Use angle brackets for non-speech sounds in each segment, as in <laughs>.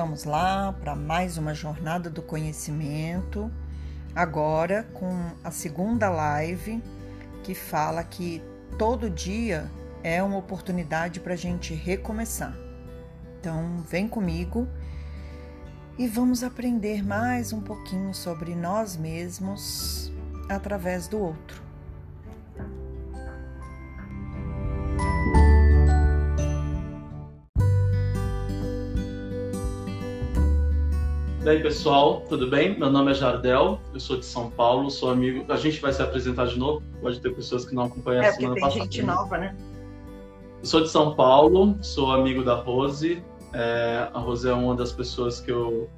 vamos lá para mais uma jornada do conhecimento. Agora com a segunda live que fala que todo dia é uma oportunidade para a gente recomeçar. Então, vem comigo e vamos aprender mais um pouquinho sobre nós mesmos através do outro. Aí, pessoal, tudo bem? Meu nome é Jardel, eu sou de São Paulo, sou amigo. A gente vai se apresentar de novo, pode ter pessoas que não acompanham é, a semana tem passada. gente nova, né? Eu sou de São Paulo, sou amigo da Rose. É, a Rose é uma das pessoas que eu,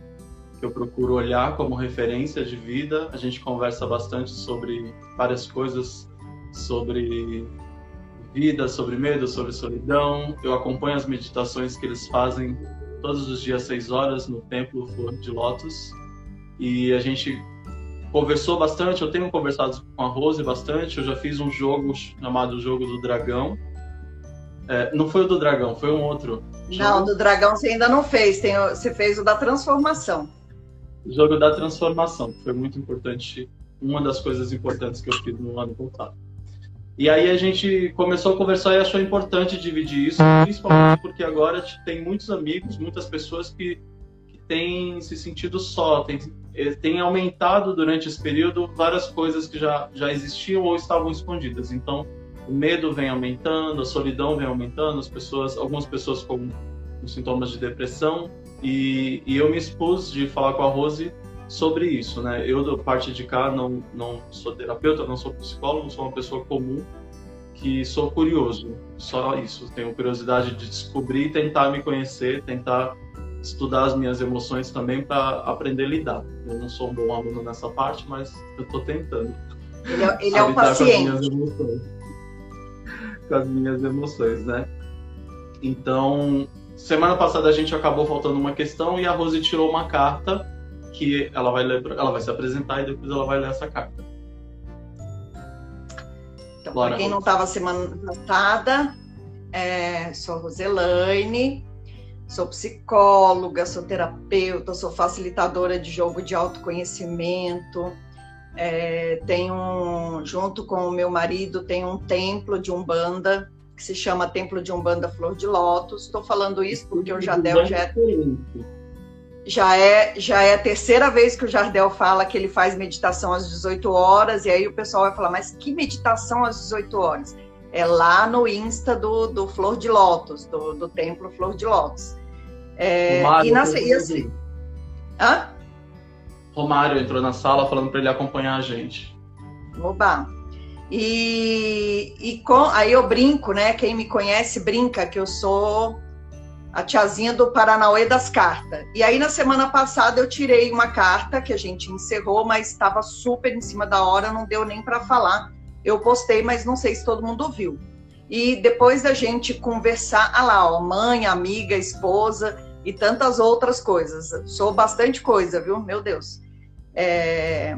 que eu procuro olhar como referência de vida. A gente conversa bastante sobre várias coisas, sobre vida, sobre medo, sobre solidão. Eu acompanho as meditações que eles fazem todos os dias, seis horas, no Templo Flor de Lótus. E a gente conversou bastante, eu tenho conversado com a Rose bastante, eu já fiz um jogo chamado Jogo do Dragão. É, não foi o do Dragão, foi um outro. Não, do Dragão você ainda não fez, tem, você fez o da Transformação. O jogo da Transformação, que foi muito importante, uma das coisas importantes que eu fiz no ano passado. E aí a gente começou a conversar e achou importante dividir isso, principalmente porque agora tem muitos amigos, muitas pessoas que, que têm se sentido só, têm, eh, têm aumentado durante esse período várias coisas que já, já existiam ou estavam escondidas. Então, o medo vem aumentando, a solidão vem aumentando, as pessoas, algumas pessoas com, com sintomas de depressão, e, e eu me expus de falar com a Rose sobre isso, né? Eu, da parte de cá, não, não sou terapeuta, não sou psicólogo, sou uma pessoa comum que sou curioso, só isso. Tenho curiosidade de descobrir, tentar me conhecer, tentar estudar as minhas emoções também para aprender a lidar. Eu não sou um bom aluno nessa parte, mas eu estou tentando. Ele é, ele é um paciente. Com as, minhas emoções, com as minhas emoções, né? Então, semana passada a gente acabou faltando uma questão e a Rose tirou uma carta que ela vai ler, ela vai se apresentar e depois ela vai ler essa carta. Então, para quem não estava semana passada, é, sou Roselaine, sou psicóloga, sou terapeuta, sou facilitadora de jogo de autoconhecimento. É, tenho, junto com o meu marido, tem um templo de Umbanda que se chama Templo de Umbanda Flor de Lótus. Estou falando isso porque o Jadel já é já é, já é a terceira vez que o Jardel fala que ele faz meditação às 18 horas, e aí o pessoal vai falar, mas que meditação às 18 horas? É lá no Insta do, do Flor de Lótus, do, do Templo Flor de Lótus. É, Romário, e, na, e assim, Hã? Romário entrou na sala falando para ele acompanhar a gente. Oba! E, e com, aí eu brinco, né? Quem me conhece brinca que eu sou a tiazinha do Paranauê das cartas. E aí, na semana passada, eu tirei uma carta que a gente encerrou, mas estava super em cima da hora, não deu nem para falar. Eu postei, mas não sei se todo mundo viu. E depois da gente conversar, ah lá, ó, mãe, amiga, esposa e tantas outras coisas. Sou bastante coisa, viu? Meu Deus. É...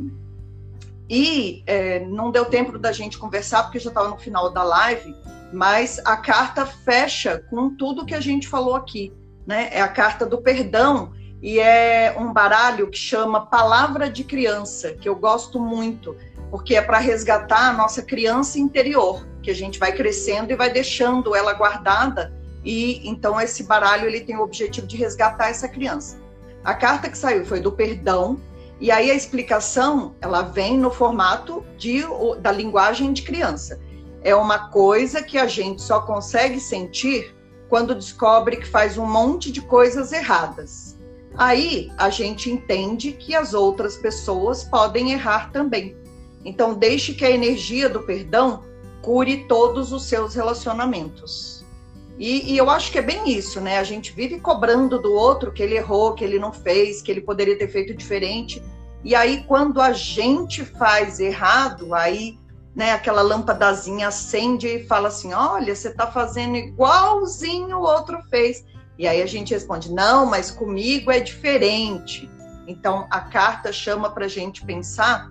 E é, não deu tempo da gente conversar, porque já estava no final da live mas a carta fecha com tudo que a gente falou aqui, né? É a carta do perdão e é um baralho que chama Palavra de Criança, que eu gosto muito, porque é para resgatar a nossa criança interior, que a gente vai crescendo e vai deixando ela guardada, e então esse baralho ele tem o objetivo de resgatar essa criança. A carta que saiu foi do perdão, e aí a explicação, ela vem no formato de, da linguagem de criança é uma coisa que a gente só consegue sentir quando descobre que faz um monte de coisas erradas. Aí a gente entende que as outras pessoas podem errar também. Então, deixe que a energia do perdão cure todos os seus relacionamentos. E, e, eu acho que é bem isso, né? A gente vive cobrando do outro que ele errou, que ele não fez, que ele poderia ter feito diferente. E aí, quando a gente faz errado, aí né, aquela lâmpadazinha acende e fala assim: olha, você está fazendo igualzinho o outro fez. E aí a gente responde: não, mas comigo é diferente. Então a carta chama para a gente pensar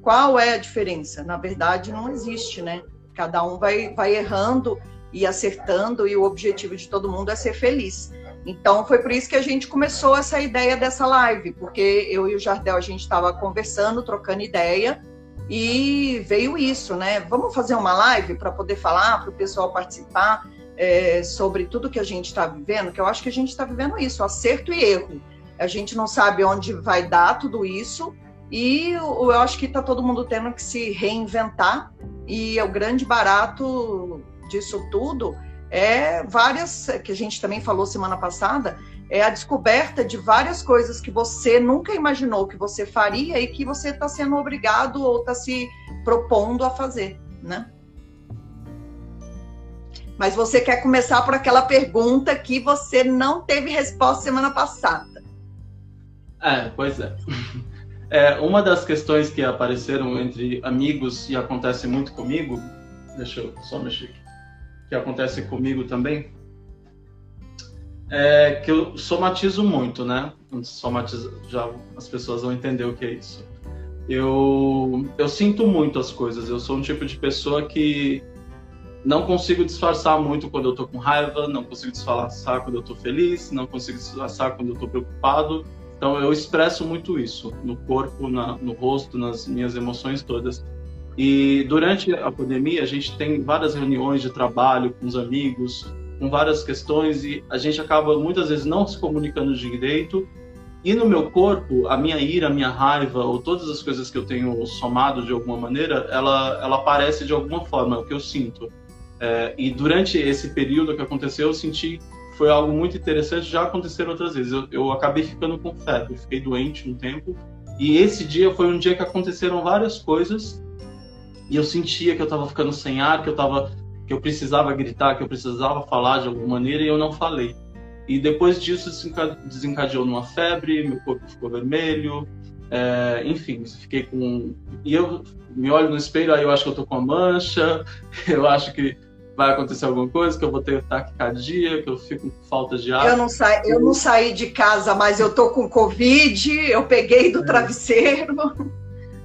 qual é a diferença. Na verdade, não existe, né? Cada um vai, vai errando e acertando, e o objetivo de todo mundo é ser feliz. Então foi por isso que a gente começou essa ideia dessa live, porque eu e o Jardel a gente estava conversando, trocando ideia e veio isso, né? Vamos fazer uma live para poder falar, para o pessoal participar é, sobre tudo que a gente está vivendo, que eu acho que a gente está vivendo isso, acerto e erro. A gente não sabe onde vai dar tudo isso e eu acho que está todo mundo tendo que se reinventar e o grande barato disso tudo é várias, que a gente também falou semana passada, é a descoberta de várias coisas que você nunca imaginou que você faria e que você está sendo obrigado ou está se propondo a fazer, né? Mas você quer começar por aquela pergunta que você não teve resposta semana passada. É, pois é. <laughs> é. Uma das questões que apareceram entre amigos e acontece muito comigo, deixa eu só mexer aqui que acontece comigo também, é que eu somatizo muito, né? Somatizo, já as pessoas vão entender o que é isso. Eu, eu sinto muito as coisas. Eu sou um tipo de pessoa que não consigo disfarçar muito quando eu tô com raiva, não consigo disfarçar quando eu tô feliz, não consigo disfarçar quando eu tô preocupado. Então eu expresso muito isso no corpo, na, no rosto, nas minhas emoções todas. E durante a pandemia, a gente tem várias reuniões de trabalho com os amigos, com várias questões, e a gente acaba muitas vezes não se comunicando direito. E no meu corpo, a minha ira, a minha raiva, ou todas as coisas que eu tenho somado de alguma maneira, ela, ela aparece de alguma forma, é o que eu sinto. É, e durante esse período que aconteceu, eu senti foi algo muito interessante. Já aconteceram outras vezes. Eu, eu acabei ficando com febre, fiquei doente um tempo. E esse dia foi um dia que aconteceram várias coisas e eu sentia que eu estava ficando sem ar, que eu tava, que eu precisava gritar, que eu precisava falar de alguma maneira e eu não falei. E depois disso desencadeou numa febre, meu corpo ficou vermelho, é, enfim, fiquei com. E eu me olho no espelho, aí eu acho que eu tô com uma mancha, <laughs> eu acho que vai acontecer alguma coisa, que eu vou ter ataque cardíaco, que eu fico com falta de ar. Eu não, sa... eu não saí de casa, mas eu tô com Covid, eu peguei do é. travesseiro.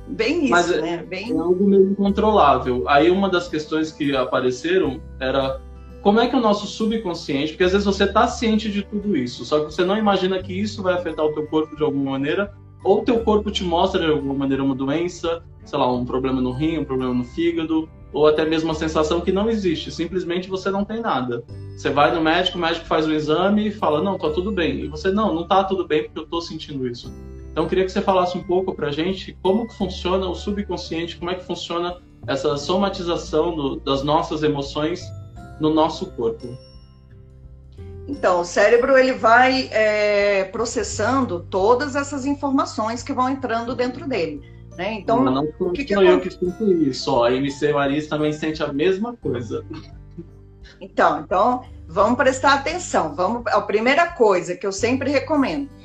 Bem isso, Mas é né? Bem... É algo meio incontrolável. Aí uma das questões que apareceram era como é que o nosso subconsciente, porque às vezes você está ciente de tudo isso, só que você não imagina que isso vai afetar o teu corpo de alguma maneira, ou teu corpo te mostra de alguma maneira uma doença, sei lá, um problema no rim, um problema no fígado, ou até mesmo uma sensação que não existe, simplesmente você não tem nada. Você vai no médico, o médico faz o exame e fala: "Não, tá tudo bem". E você: "Não, não tá tudo bem porque eu tô sentindo isso". Então, eu queria que você falasse um pouco para a gente como funciona o subconsciente, como é que funciona essa somatização do, das nossas emoções no nosso corpo. Então, o cérebro ele vai é, processando todas essas informações que vão entrando dentro dele. Né? Então, Mas não sou, que que eu que sinto isso. A MC Maris também sente a mesma coisa. Então, então, vamos prestar atenção. Vamos, a primeira coisa que eu sempre recomendo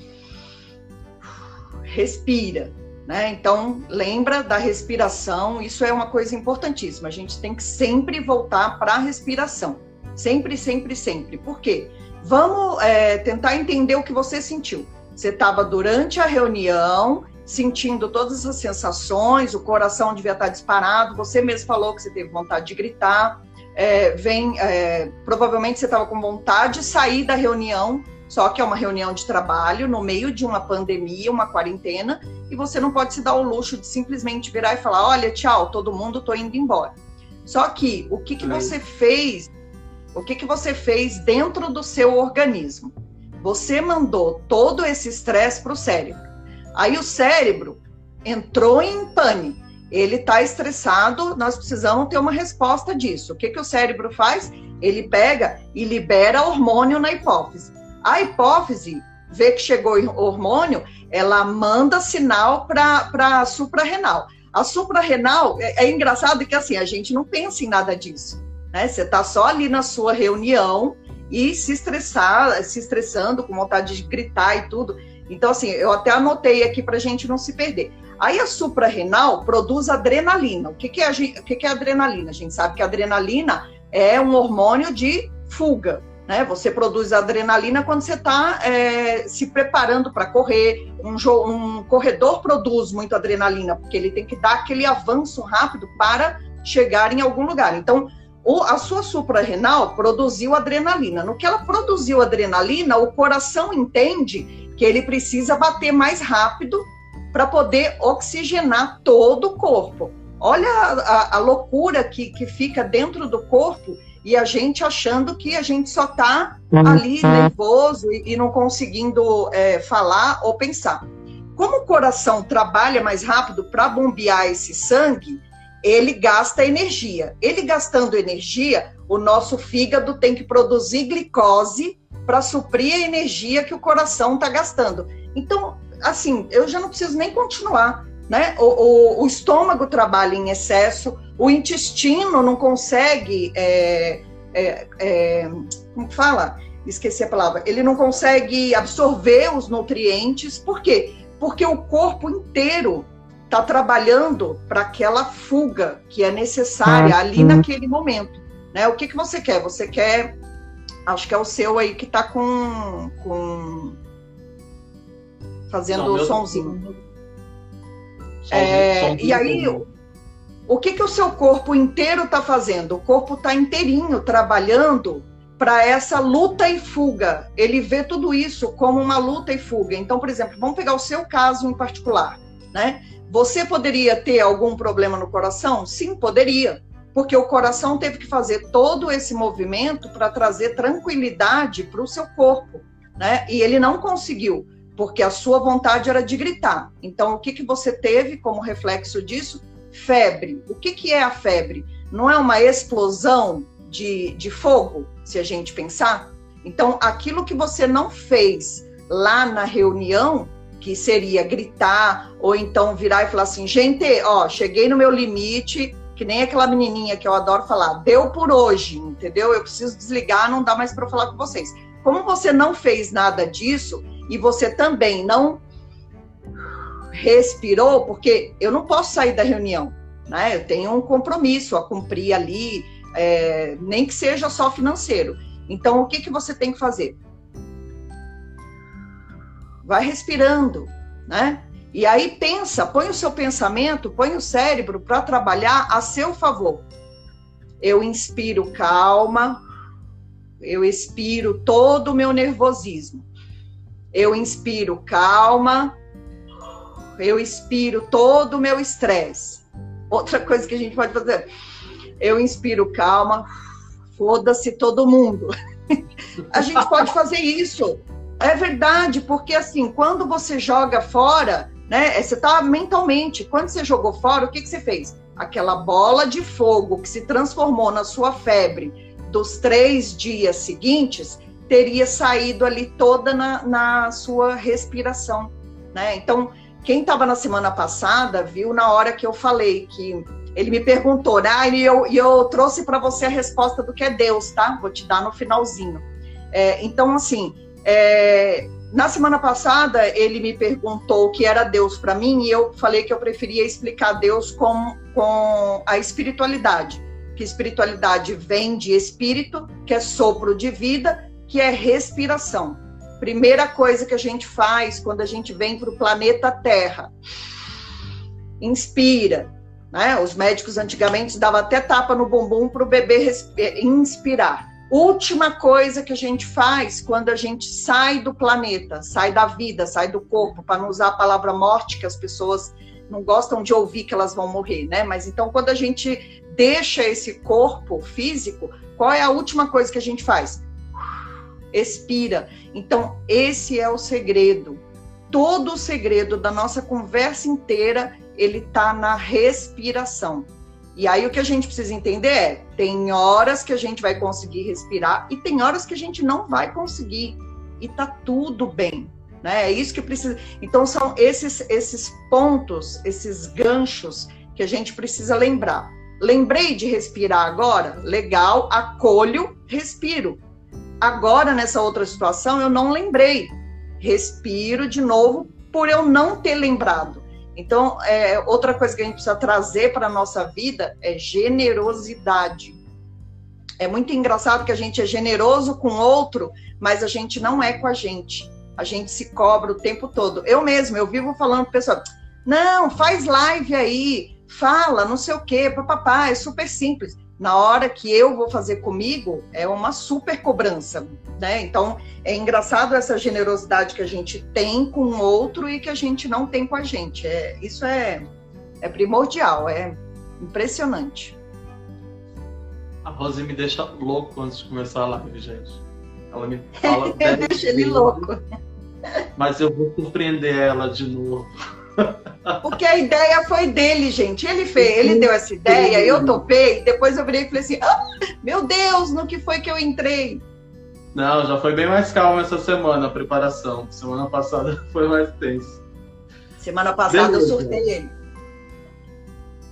respira. Né? Então, lembra da respiração, isso é uma coisa importantíssima. A gente tem que sempre voltar para a respiração. Sempre, sempre, sempre. Por quê? Vamos é, tentar entender o que você sentiu. Você estava durante a reunião, sentindo todas as sensações, o coração devia estar disparado, você mesmo falou que você teve vontade de gritar, é, vem, é, provavelmente você estava com vontade de sair da reunião, só que é uma reunião de trabalho no meio de uma pandemia, uma quarentena, e você não pode se dar o luxo de simplesmente virar e falar: olha, tchau, todo mundo, tô indo embora. Só que o que, que você fez? O que, que você fez dentro do seu organismo? Você mandou todo esse estresse para o cérebro. Aí o cérebro entrou em pânico. Ele está estressado, nós precisamos ter uma resposta disso. O que, que o cérebro faz? Ele pega e libera hormônio na hipófise. A hipófise vê que chegou hormônio, ela manda sinal para a suprarrenal. A suprarrenal é, é engraçado que assim a gente não pensa em nada disso, né? Você está só ali na sua reunião e se estressar, se estressando, com vontade de gritar e tudo. Então, assim, eu até anotei aqui para a gente não se perder. Aí a suprarrenal produz adrenalina. O que, que, é, o que, que é adrenalina? A gente sabe que a adrenalina é um hormônio de fuga. Né? Você produz adrenalina quando você está é, se preparando para correr. Um, um, corredor produz muito adrenalina, porque ele tem que dar aquele avanço rápido para chegar em algum lugar. Então, o, a sua suprarrenal produziu adrenalina. No que ela produziu adrenalina, o coração entende que ele precisa bater mais rápido para poder oxigenar todo o corpo. Olha a, a, a loucura que, que fica dentro do corpo e a gente achando que a gente só está uhum. ali nervoso e, e não conseguindo é, falar ou pensar. Como o coração trabalha mais rápido para bombear esse sangue, ele gasta energia. Ele gastando energia, o nosso fígado tem que produzir glicose para suprir a energia que o coração está gastando. Então, assim, eu já não preciso nem continuar. Né? O, o, o estômago trabalha em excesso, o intestino não consegue. É, é, é, como fala? Esqueci a palavra. Ele não consegue absorver os nutrientes. Por quê? Porque o corpo inteiro está trabalhando para aquela fuga que é necessária ali naquele momento. Né? O que, que você quer? Você quer. Acho que é o seu aí que está com, com. fazendo o somzinho. É, e aí, o que, que o seu corpo inteiro está fazendo? O corpo está inteirinho trabalhando para essa luta e fuga. Ele vê tudo isso como uma luta e fuga. Então, por exemplo, vamos pegar o seu caso em particular, né? Você poderia ter algum problema no coração? Sim, poderia, porque o coração teve que fazer todo esse movimento para trazer tranquilidade para o seu corpo, né? E ele não conseguiu, porque a sua vontade era de gritar. Então, o que, que você teve como reflexo disso? Febre. O que, que é a febre? Não é uma explosão de, de fogo, se a gente pensar? Então, aquilo que você não fez lá na reunião, que seria gritar ou então virar e falar assim, gente, ó, cheguei no meu limite, que nem aquela menininha que eu adoro falar, deu por hoje, entendeu? Eu preciso desligar, não dá mais para falar com vocês. Como você não fez nada disso e você também não respirou, porque eu não posso sair da reunião, né? Eu tenho um compromisso a cumprir ali, é, nem que seja só financeiro. Então, o que, que você tem que fazer? vai respirando, né? E aí pensa, põe o seu pensamento, põe o cérebro para trabalhar a seu favor. Eu inspiro calma, eu expiro todo o meu nervosismo. Eu inspiro calma, eu expiro todo o meu estresse. Outra coisa que a gente pode fazer, eu inspiro calma, foda-se todo mundo. A gente pode fazer isso é verdade, porque assim, quando você joga fora, né? Você tá mentalmente. Quando você jogou fora, o que, que você fez? Aquela bola de fogo que se transformou na sua febre dos três dias seguintes teria saído ali toda na, na sua respiração, né? Então, quem estava na semana passada viu na hora que eu falei que ele me perguntou, né? E eu, e eu trouxe para você a resposta do que é Deus, tá? Vou te dar no finalzinho. É, então, assim, é, na semana passada, ele me perguntou o que era Deus para mim e eu falei que eu preferia explicar Deus com, com a espiritualidade. Que espiritualidade vem de espírito, que é sopro de vida, que é respiração. Primeira coisa que a gente faz quando a gente vem para o planeta Terra. Inspira. Né? Os médicos antigamente davam até tapa no bumbum para o bebê inspirar última coisa que a gente faz quando a gente sai do planeta, sai da vida, sai do corpo, para não usar a palavra morte, que as pessoas não gostam de ouvir que elas vão morrer, né? Mas então, quando a gente deixa esse corpo físico, qual é a última coisa que a gente faz? Expira. Então, esse é o segredo. Todo o segredo da nossa conversa inteira, ele está na respiração. E aí o que a gente precisa entender é, tem horas que a gente vai conseguir respirar e tem horas que a gente não vai conseguir. E tá tudo bem, né? É isso que precisa. Então são esses esses pontos, esses ganchos que a gente precisa lembrar. Lembrei de respirar agora? Legal, acolho, respiro. Agora nessa outra situação eu não lembrei. Respiro de novo por eu não ter lembrado. Então, é, outra coisa que a gente precisa trazer para a nossa vida é generosidade. É muito engraçado que a gente é generoso com outro, mas a gente não é com a gente. A gente se cobra o tempo todo. Eu mesmo, eu vivo falando para pessoa, não, faz live aí, fala, não sei o quê, papapá, é super simples. Na hora que eu vou fazer comigo, é uma super cobrança, né? Então, é engraçado essa generosidade que a gente tem com o outro e que a gente não tem com a gente. É, isso é, é primordial, é impressionante. A Rose me deixa louco antes de começar a live, gente. Ela me <laughs> fala. Deixa ele louco. Mas eu vou surpreender ela de novo. Porque a ideia foi dele, gente. Ele fez, ele deu essa ideia, eu topei, depois eu virei e falei assim: ah, meu Deus, no que foi que eu entrei? Não, já foi bem mais calma essa semana a preparação. Semana passada <laughs> foi mais tenso. Semana passada Beleza. eu surtei ele.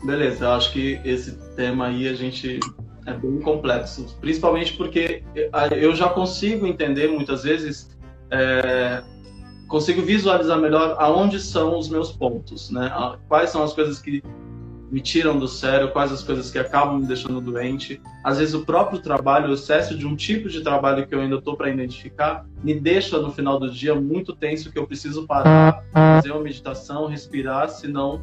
Beleza, eu acho que esse tema aí a gente é bem complexo, principalmente porque eu já consigo entender muitas vezes é, consigo visualizar melhor aonde são os meus pontos, né? Quais são as coisas que me tiram do sério, quais as coisas que acabam me deixando doente. Às vezes o próprio trabalho, o excesso de um tipo de trabalho que eu ainda estou para identificar, me deixa no final do dia muito tenso que eu preciso parar, fazer uma meditação, respirar, senão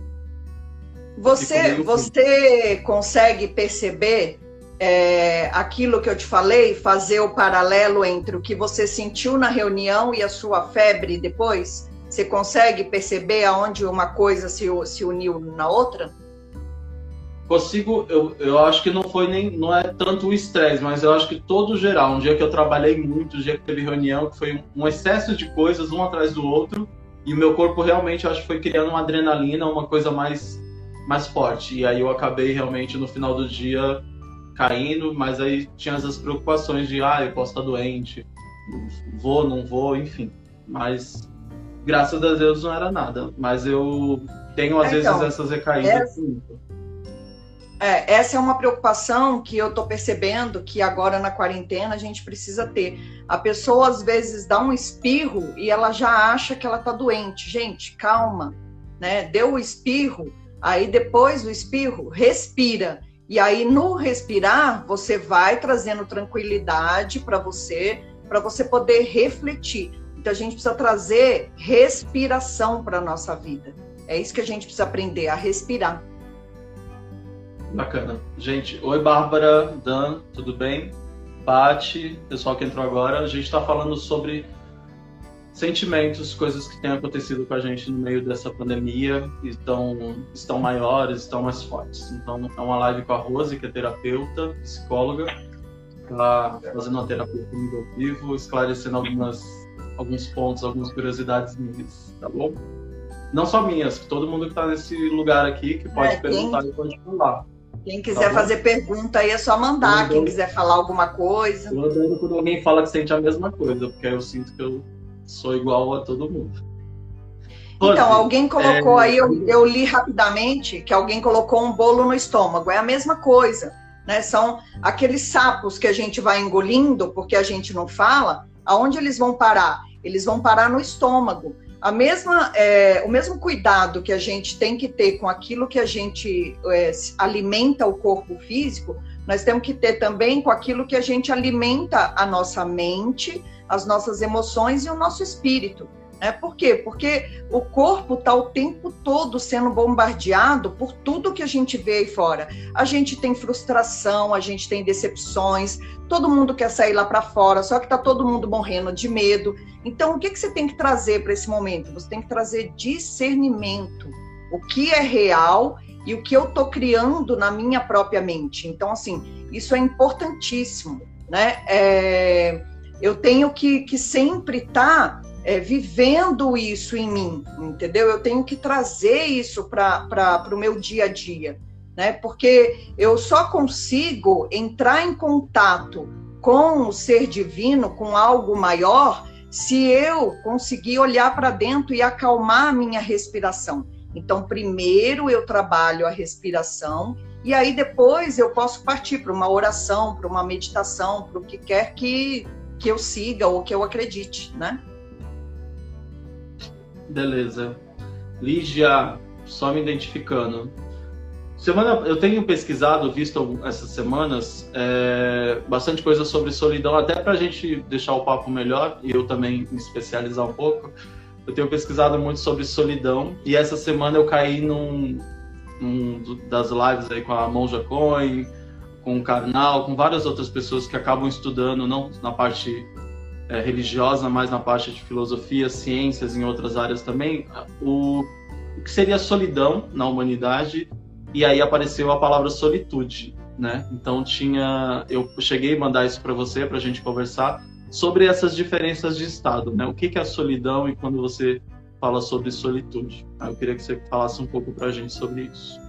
você você consegue perceber é, aquilo que eu te falei, fazer o paralelo entre o que você sentiu na reunião e a sua febre depois? Você consegue perceber aonde uma coisa se, se uniu na outra? Consigo, eu, eu acho que não foi nem, não é tanto o estresse, mas eu acho que todo geral, um dia que eu trabalhei muito, um dia que teve reunião, que foi um excesso de coisas um atrás do outro, e o meu corpo realmente, eu acho que foi criando uma adrenalina, uma coisa mais, mais forte, e aí eu acabei realmente no final do dia caindo, mas aí tinha essas preocupações de, ah, eu posso estar doente, vou, não vou, enfim. Mas graças a Deus não era nada. Mas eu tenho às então, vezes essas recaídas. É, essa é uma preocupação que eu estou percebendo que agora na quarentena a gente precisa ter. A pessoa às vezes dá um espirro e ela já acha que ela está doente. Gente, calma, né? Deu o espirro, aí depois do espirro, respira. E aí, no respirar, você vai trazendo tranquilidade para você, para você poder refletir. Então, a gente precisa trazer respiração para nossa vida. É isso que a gente precisa aprender, a respirar. Bacana. Gente, oi Bárbara, Dan, tudo bem? Pati, pessoal que entrou agora, a gente está falando sobre sentimentos, coisas que têm acontecido com a gente no meio dessa pandemia estão, estão maiores, estão mais fortes. Então, é uma live com a Rose, que é terapeuta, psicóloga, está fazendo uma terapia comigo ao vivo, esclarecendo algumas, alguns pontos, algumas curiosidades minhas, tá bom? Não só minhas, todo mundo que está nesse lugar aqui que pode é, perguntar quem... e pode falar. Quem quiser tá fazer pergunta aí é só mandar. Quem quiser falar alguma coisa. Eu adoro quando alguém fala que sente a mesma coisa, porque aí eu sinto que eu sou igual a todo mundo. Então, alguém colocou é... aí, eu, eu, li rapidamente que alguém colocou um bolo no estômago. É a mesma coisa, né? São aqueles sapos que a gente vai engolindo porque a gente não fala. Aonde eles vão parar? Eles vão parar no estômago. A mesma, é, o mesmo cuidado que a gente tem que ter com aquilo que a gente é, alimenta o corpo físico, nós temos que ter também com aquilo que a gente alimenta a nossa mente, as nossas emoções e o nosso espírito. Né? Por quê? Porque o corpo está o tempo todo sendo bombardeado por tudo que a gente vê aí fora. A gente tem frustração, a gente tem decepções, todo mundo quer sair lá para fora, só que está todo mundo morrendo de medo. Então, o que, que você tem que trazer para esse momento? Você tem que trazer discernimento. O que é real e o que eu estou criando na minha própria mente. Então, assim, isso é importantíssimo. Né? É eu tenho que, que sempre estar tá, é, vivendo isso em mim, entendeu? Eu tenho que trazer isso para o meu dia a dia, né? Porque eu só consigo entrar em contato com o ser divino, com algo maior, se eu conseguir olhar para dentro e acalmar a minha respiração. Então, primeiro eu trabalho a respiração e aí depois eu posso partir para uma oração, para uma meditação, para o que quer que que eu siga ou que eu acredite, né? Beleza. Lígia, só me identificando. Semana, eu tenho pesquisado, visto essas semanas, é, bastante coisa sobre solidão, até para a gente deixar o papo melhor e eu também me especializar um pouco. Eu tenho pesquisado muito sobre solidão e essa semana eu caí num, num das lives aí com a Monja Coin, com o Karnal, com várias outras pessoas que acabam estudando, não na parte é, religiosa, mas na parte de filosofia, ciências, em outras áreas também, o, o que seria solidão na humanidade, e aí apareceu a palavra solitude, né? Então tinha, eu cheguei a mandar isso para você para a gente conversar sobre essas diferenças de estado, né? O que, é a solidão e quando você fala sobre solitude? Eu queria que você falasse um pouco para a gente sobre isso.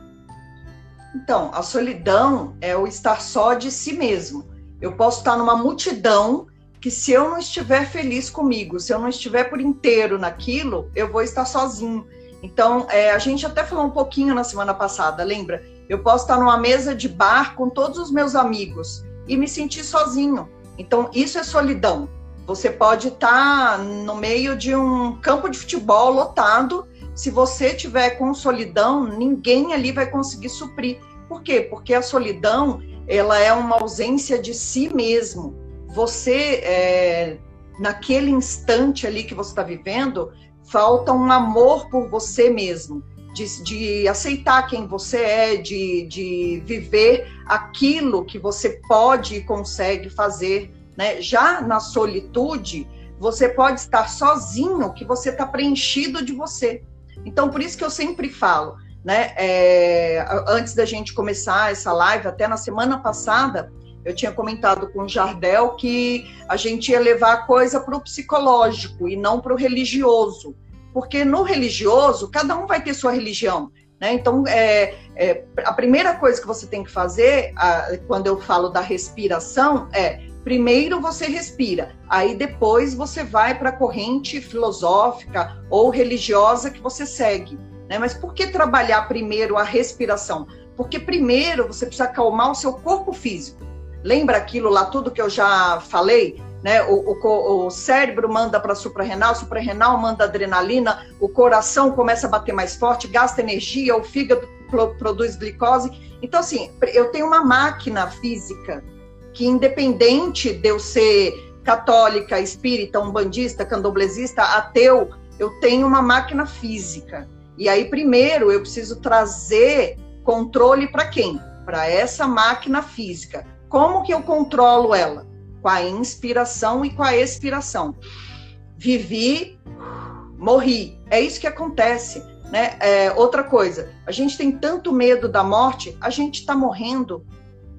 Então, a solidão é o estar só de si mesmo. Eu posso estar numa multidão que se eu não estiver feliz comigo, se eu não estiver por inteiro naquilo, eu vou estar sozinho. Então, é, a gente até falou um pouquinho na semana passada, lembra? Eu posso estar numa mesa de bar com todos os meus amigos e me sentir sozinho. Então, isso é solidão. Você pode estar no meio de um campo de futebol lotado. Se você tiver com solidão, ninguém ali vai conseguir suprir. Por quê? Porque a solidão ela é uma ausência de si mesmo você, é, naquele instante ali que você está vivendo, falta um amor por você mesmo, de, de, aceitar quem você é, de, de viver aquilo que você pode e consegue fazer. Né? Já na solitude, você pode estar sozinho, que você está preenchido de você. Então, por isso que eu sempre falo, né? É, antes da gente começar essa live, até na semana passada, eu tinha comentado com o Jardel que a gente ia levar a coisa para o psicológico e não para o religioso, porque no religioso cada um vai ter sua religião. Né? Então, é, é, a primeira coisa que você tem que fazer, a, quando eu falo da respiração, é primeiro você respira, aí depois você vai para a corrente filosófica ou religiosa que você segue. Né? Mas por que trabalhar primeiro a respiração? Porque primeiro você precisa acalmar o seu corpo físico. Lembra aquilo lá, tudo que eu já falei? Né? O, o, o cérebro manda para suprarrenal, suprarrenal manda adrenalina, o coração começa a bater mais forte, gasta energia, o fígado produz glicose. Então, assim, eu tenho uma máquina física que, independente de eu ser católica, espírita, umbandista, candomblesista, ateu, eu tenho uma máquina física. E aí, primeiro, eu preciso trazer controle para quem? Para essa máquina física. Como que eu controlo ela? Com a inspiração e com a expiração. Vivi, morri. É isso que acontece. Né? É, outra coisa, a gente tem tanto medo da morte, a gente está morrendo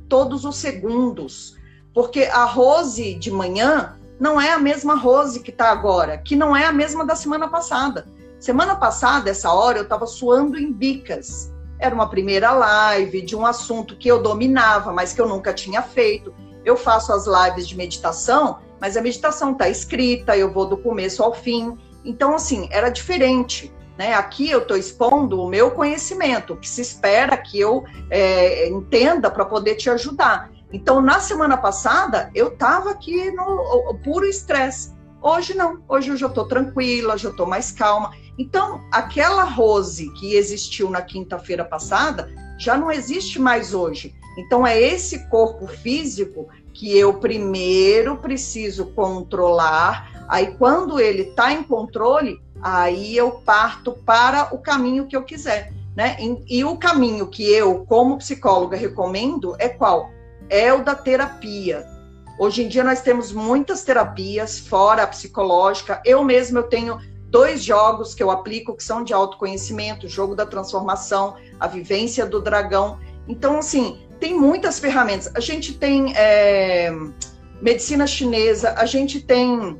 todos os segundos. Porque a Rose de manhã não é a mesma Rose que está agora, que não é a mesma da semana passada. Semana passada, essa hora, eu estava suando em bicas. Era uma primeira live de um assunto que eu dominava, mas que eu nunca tinha feito. Eu faço as lives de meditação, mas a meditação está escrita, eu vou do começo ao fim. Então, assim, era diferente. Né? Aqui eu estou expondo o meu conhecimento, que se espera que eu é, entenda para poder te ajudar. Então, na semana passada, eu estava aqui no puro estresse. Hoje não, hoje eu já estou tranquila, já estou mais calma. Então, aquela Rose que existiu na quinta-feira passada já não existe mais hoje. Então, é esse corpo físico que eu primeiro preciso controlar. Aí, quando ele está em controle, aí eu parto para o caminho que eu quiser. Né? E, e o caminho que eu, como psicóloga, recomendo é qual? É o da terapia. Hoje em dia nós temos muitas terapias fora a psicológica. Eu mesma eu tenho dois jogos que eu aplico que são de autoconhecimento, o jogo da transformação, a vivência do dragão. Então, assim, tem muitas ferramentas. A gente tem é, medicina chinesa, a gente tem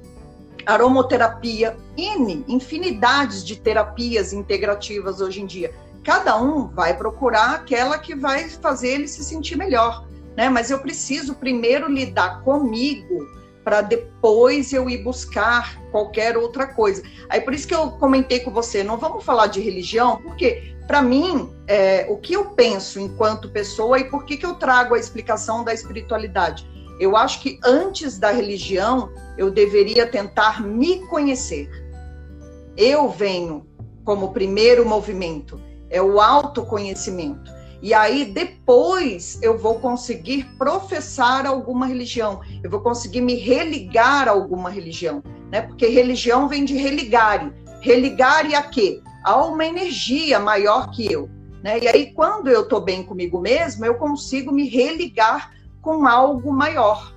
aromoterapia, N, infinidades de terapias integrativas hoje em dia. Cada um vai procurar aquela que vai fazer ele se sentir melhor, né? Mas eu preciso primeiro lidar comigo para depois eu ir buscar qualquer outra coisa. Aí por isso que eu comentei com você, não vamos falar de religião, porque para mim é, o que eu penso enquanto pessoa e por que, que eu trago a explicação da espiritualidade. Eu acho que antes da religião eu deveria tentar me conhecer. Eu venho como primeiro movimento, é o autoconhecimento. E aí depois eu vou conseguir professar alguma religião, eu vou conseguir me religar a alguma religião, né? Porque religião vem de religare. Religare a quê? A uma energia maior que eu. Né? E aí, quando eu estou bem comigo mesmo, eu consigo me religar com algo maior.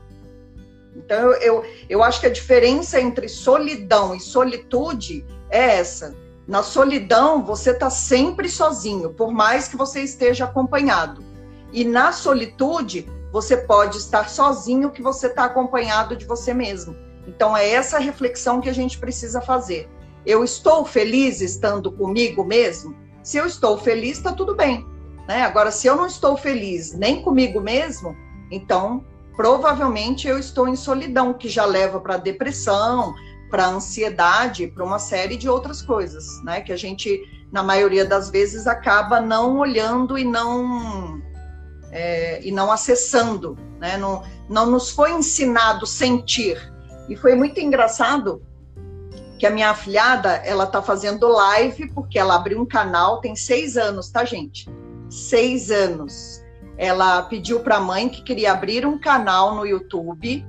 Então, eu, eu, eu acho que a diferença entre solidão e solitude é essa. Na solidão, você está sempre sozinho, por mais que você esteja acompanhado. E na solitude, você pode estar sozinho que você está acompanhado de você mesmo. Então, é essa reflexão que a gente precisa fazer. Eu estou feliz estando comigo mesmo? Se eu estou feliz, está tudo bem. Né? Agora, se eu não estou feliz nem comigo mesmo, então provavelmente eu estou em solidão, que já leva para depressão, para ansiedade, para uma série de outras coisas, né? Que a gente, na maioria das vezes, acaba não olhando e não é, e não acessando, né? Não, não nos foi ensinado sentir. E foi muito engraçado que a minha afilhada, ela tá fazendo live porque ela abriu um canal, tem seis anos, tá, gente? Seis anos. Ela pediu para a mãe que queria abrir um canal no YouTube.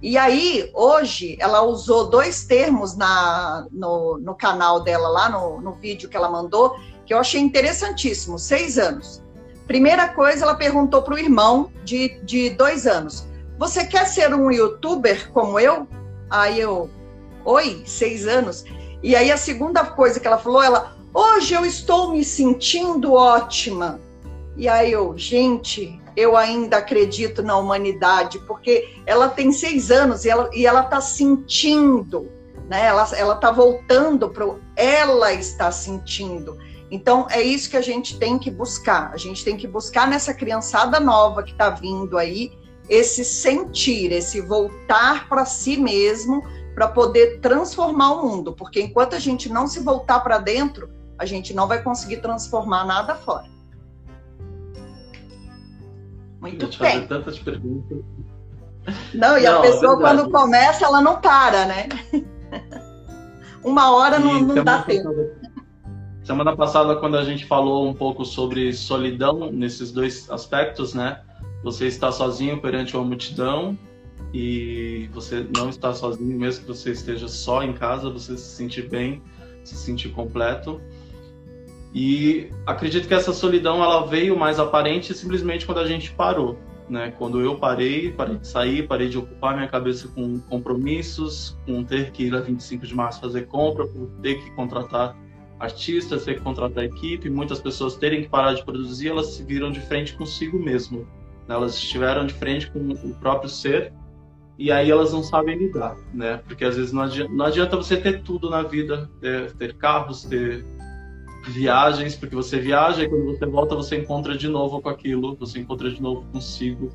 E aí, hoje, ela usou dois termos na, no, no canal dela, lá no, no vídeo que ela mandou, que eu achei interessantíssimo. Seis anos. Primeira coisa, ela perguntou para o irmão de, de dois anos: Você quer ser um youtuber como eu? Aí eu, oi, seis anos. E aí a segunda coisa que ela falou, ela, hoje eu estou me sentindo ótima. E aí eu, gente, eu ainda acredito na humanidade, porque ela tem seis anos e ela e ela está sentindo, né? Ela ela está voltando para ela está sentindo. Então é isso que a gente tem que buscar. A gente tem que buscar nessa criançada nova que está vindo aí esse sentir, esse voltar para si mesmo para poder transformar o mundo, porque enquanto a gente não se voltar para dentro, a gente não vai conseguir transformar nada fora. Muito bem. Fazer tantas perguntas. Não, e não, a é pessoa é quando começa, ela não para, né? <laughs> Uma hora não, não dá tempo. Semana passada, quando a gente falou um pouco sobre solidão nesses dois aspectos, né? Você está sozinho perante uma multidão e você não está sozinho, mesmo que você esteja só em casa, você se sentir bem, se sentir completo. E acredito que essa solidão ela veio mais aparente simplesmente quando a gente parou, né? Quando eu parei, parei de sair, parei de ocupar minha cabeça com compromissos, com ter que ir a 25 de março fazer compra, por ter que contratar artistas, ter que contratar equipe, muitas pessoas terem que parar de produzir, elas se viram de frente consigo mesmo. Né? Elas estiveram de frente com o próprio ser e aí elas não sabem lidar, né? Porque às vezes não adianta, não adianta você ter tudo na vida, ter, ter, carros, ter viagens, porque você viaja e quando você volta você encontra de novo com aquilo, você encontra de novo consigo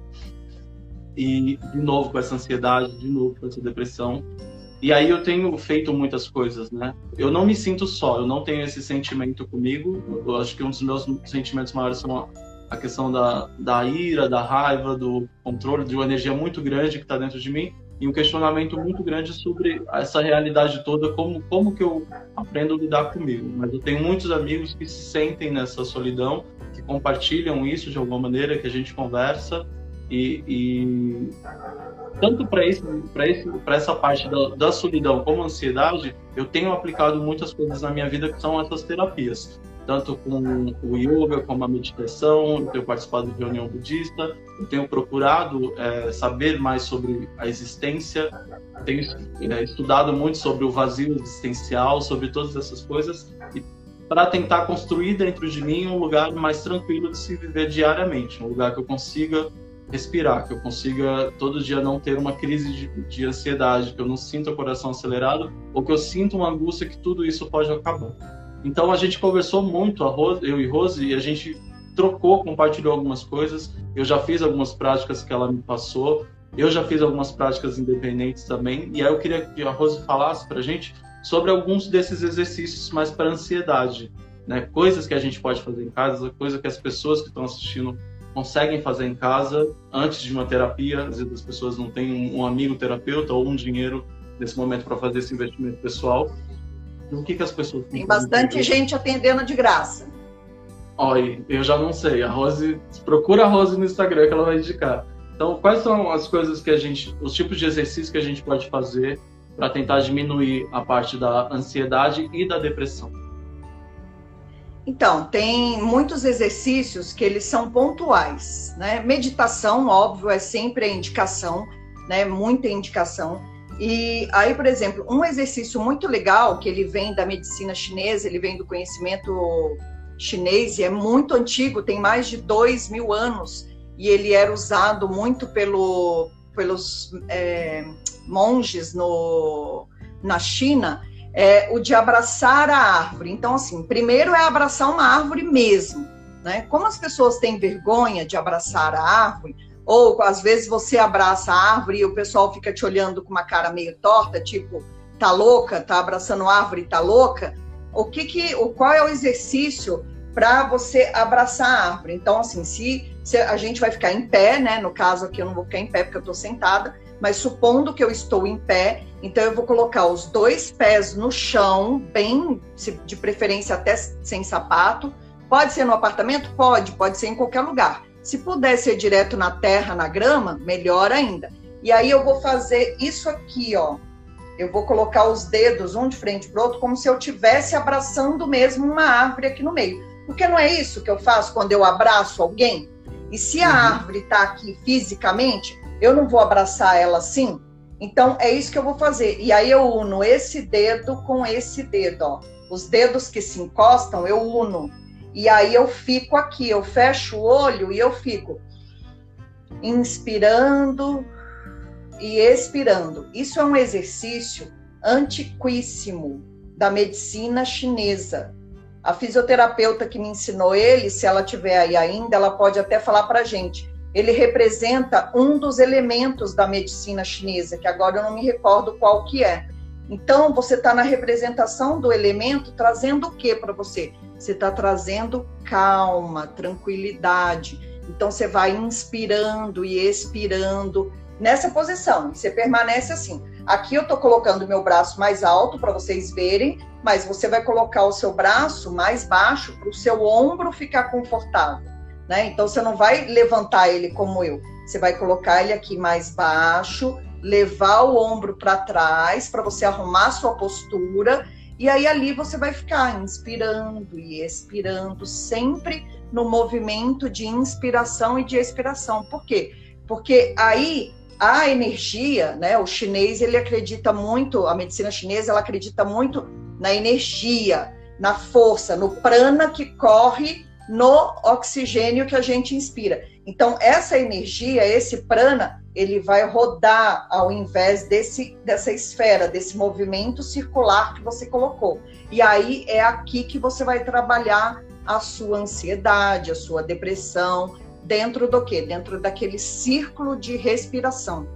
e de novo com essa ansiedade, de novo com essa depressão. E aí eu tenho feito muitas coisas, né? Eu não me sinto só, eu não tenho esse sentimento comigo. Eu acho que um dos meus sentimentos maiores são a questão da, da ira, da raiva, do controle de uma energia muito grande que está dentro de mim e um questionamento muito grande sobre essa realidade toda, como, como que eu aprendo a lidar comigo. Mas eu tenho muitos amigos que se sentem nessa solidão, que compartilham isso de alguma maneira, que a gente conversa e, e tanto para para essa parte da, da solidão como ansiedade, eu tenho aplicado muitas coisas na minha vida que são essas terapias tanto com o yoga como a meditação, eu tenho participado de reunião budista, eu tenho procurado é, saber mais sobre a existência, tenho é, estudado muito sobre o vazio existencial, sobre todas essas coisas, para tentar construir dentro de mim um lugar mais tranquilo de se viver diariamente, um lugar que eu consiga respirar, que eu consiga todo dia não ter uma crise de, de ansiedade, que eu não sinta o coração acelerado, ou que eu sinta uma angústia que tudo isso pode acabar. Então a gente conversou muito, Rose, eu e Rose, e a gente trocou, compartilhou algumas coisas. Eu já fiz algumas práticas que ela me passou. Eu já fiz algumas práticas independentes também. E aí eu queria que a Rose falasse para a gente sobre alguns desses exercícios mais para ansiedade, né? Coisas que a gente pode fazer em casa, coisas que as pessoas que estão assistindo conseguem fazer em casa antes de uma terapia. Às vezes as pessoas não têm um amigo terapeuta ou um dinheiro nesse momento para fazer esse investimento pessoal. O que, que as pessoas Tem bastante gente atendendo de graça. Olha, eu já não sei. A Rose, procura a Rose no Instagram que ela vai indicar. Então, quais são as coisas que a gente, os tipos de exercícios que a gente pode fazer para tentar diminuir a parte da ansiedade e da depressão? Então, tem muitos exercícios que eles são pontuais, né? Meditação, óbvio, é sempre a indicação, né? Muita indicação. E aí, por exemplo, um exercício muito legal que ele vem da medicina chinesa, ele vem do conhecimento chinês e é muito antigo, tem mais de dois mil anos e ele era usado muito pelo, pelos é, monges no, na China é o de abraçar a árvore. Então, assim, primeiro é abraçar uma árvore mesmo, né? Como as pessoas têm vergonha de abraçar a árvore, ou às vezes você abraça a árvore e o pessoal fica te olhando com uma cara meio torta, tipo, tá louca, tá abraçando a árvore, tá louca. O que que, o qual é o exercício para você abraçar a árvore? Então, assim, se, se, a gente vai ficar em pé, né? No caso aqui eu não vou ficar em pé porque eu tô sentada, mas supondo que eu estou em pé, então eu vou colocar os dois pés no chão, bem, de preferência até sem sapato. Pode ser no apartamento? Pode, pode ser em qualquer lugar. Se puder ser direto na terra, na grama, melhor ainda. E aí eu vou fazer isso aqui, ó. Eu vou colocar os dedos um de frente para outro, como se eu estivesse abraçando mesmo uma árvore aqui no meio. Porque não é isso que eu faço quando eu abraço alguém? E se a uhum. árvore está aqui fisicamente, eu não vou abraçar ela assim? Então é isso que eu vou fazer. E aí eu uno esse dedo com esse dedo, ó. Os dedos que se encostam, eu uno. E aí eu fico aqui, eu fecho o olho e eu fico inspirando e expirando. Isso é um exercício antiquíssimo da medicina chinesa. A fisioterapeuta que me ensinou ele, se ela tiver aí ainda, ela pode até falar para gente ele representa um dos elementos da medicina chinesa, que agora eu não me recordo qual que é. Então, você está na representação do elemento, trazendo o que para você? Você está trazendo calma, tranquilidade. Então, você vai inspirando e expirando nessa posição. Você permanece assim. Aqui eu estou colocando meu braço mais alto para vocês verem, mas você vai colocar o seu braço mais baixo para o seu ombro ficar confortável né? Então você não vai levantar ele como eu, você vai colocar ele aqui mais baixo, levar o ombro para trás para você arrumar sua postura e aí ali você vai ficar inspirando e expirando sempre no movimento de inspiração e de expiração. Por quê? Porque aí a energia, né? O chinês ele acredita muito, a medicina chinesa ela acredita muito na energia, na força, no prana que corre no oxigênio que a gente inspira. Então, essa energia, esse prana, ele vai rodar ao invés desse, dessa esfera, desse movimento circular que você colocou. E aí é aqui que você vai trabalhar a sua ansiedade, a sua depressão, dentro do quê? Dentro daquele círculo de respiração,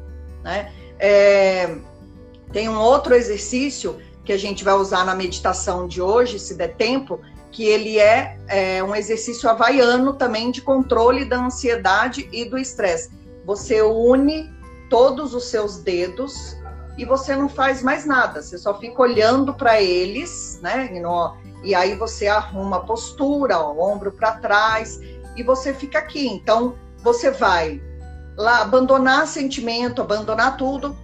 né? É, tem um outro exercício que a gente vai usar na meditação de hoje, se der tempo, que ele é, é um exercício havaiano também de controle da ansiedade e do estresse. Você une todos os seus dedos e você não faz mais nada, você só fica olhando para eles, né? E, no, e, aí você arruma a postura, ó, o ombro para trás e você fica aqui. Então você vai lá abandonar sentimento, abandonar tudo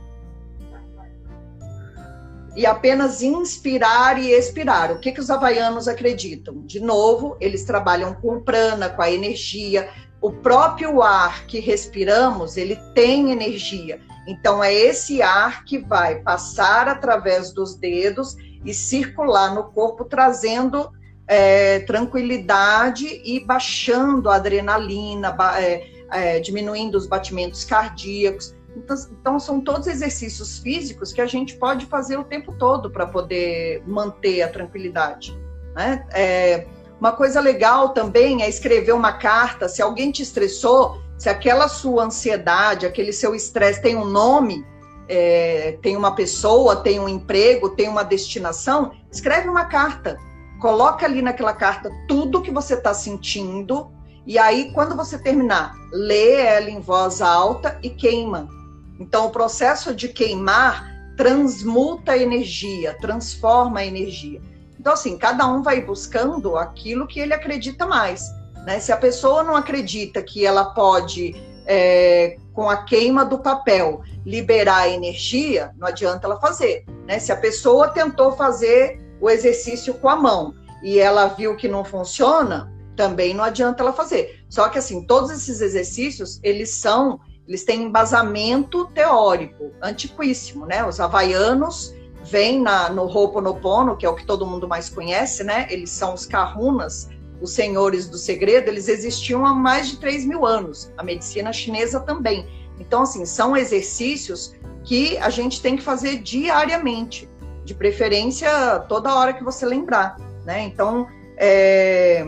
e apenas inspirar e expirar. O que, que os havaianos acreditam? De novo, eles trabalham com prana, com a energia. O próprio ar que respiramos, ele tem energia. Então, é esse ar que vai passar através dos dedos e circular no corpo, trazendo é, tranquilidade e baixando a adrenalina, é, é, diminuindo os batimentos cardíacos. Então, então, são todos exercícios físicos que a gente pode fazer o tempo todo para poder manter a tranquilidade. Né? Uma coisa legal também é escrever uma carta. Se alguém te estressou, se aquela sua ansiedade, aquele seu estresse tem um nome, é, tem uma pessoa, tem um emprego, tem uma destinação, escreve uma carta. Coloca ali naquela carta tudo que você está sentindo. E aí, quando você terminar, lê ela em voz alta e queima então, o processo de queimar transmuta a energia, transforma a energia. Então, assim, cada um vai buscando aquilo que ele acredita mais. Né? Se a pessoa não acredita que ela pode, é, com a queima do papel, liberar energia, não adianta ela fazer. Né? Se a pessoa tentou fazer o exercício com a mão e ela viu que não funciona, também não adianta ela fazer. Só que assim, todos esses exercícios, eles são, eles têm embasamento teórico, antiquíssimo, né? Os havaianos vêm na, no Ho'oponopono, que é o que todo mundo mais conhece, né? Eles são os kahunas, os senhores do segredo, eles existiam há mais de 3 mil anos. A medicina chinesa também. Então, assim, são exercícios que a gente tem que fazer diariamente, de preferência toda hora que você lembrar, né? Então, é,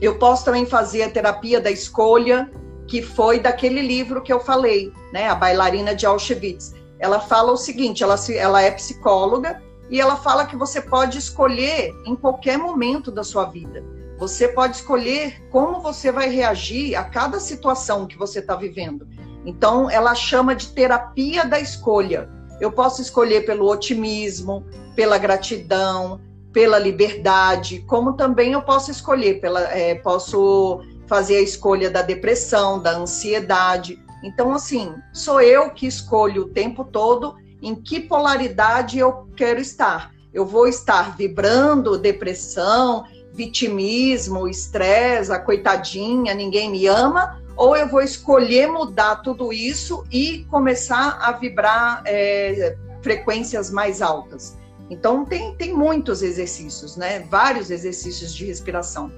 eu posso também fazer a terapia da escolha, que foi daquele livro que eu falei, né? A bailarina de Auschwitz. Ela fala o seguinte: ela, ela é psicóloga e ela fala que você pode escolher em qualquer momento da sua vida. Você pode escolher como você vai reagir a cada situação que você está vivendo. Então, ela chama de terapia da escolha. Eu posso escolher pelo otimismo, pela gratidão, pela liberdade, como também eu posso escolher pela, é, posso fazer a escolha da depressão, da ansiedade. Então, assim, sou eu que escolho o tempo todo em que polaridade eu quero estar. Eu vou estar vibrando depressão, vitimismo, estresse, a coitadinha, ninguém me ama, ou eu vou escolher mudar tudo isso e começar a vibrar é, frequências mais altas. Então, tem, tem muitos exercícios, né? Vários exercícios de respiração.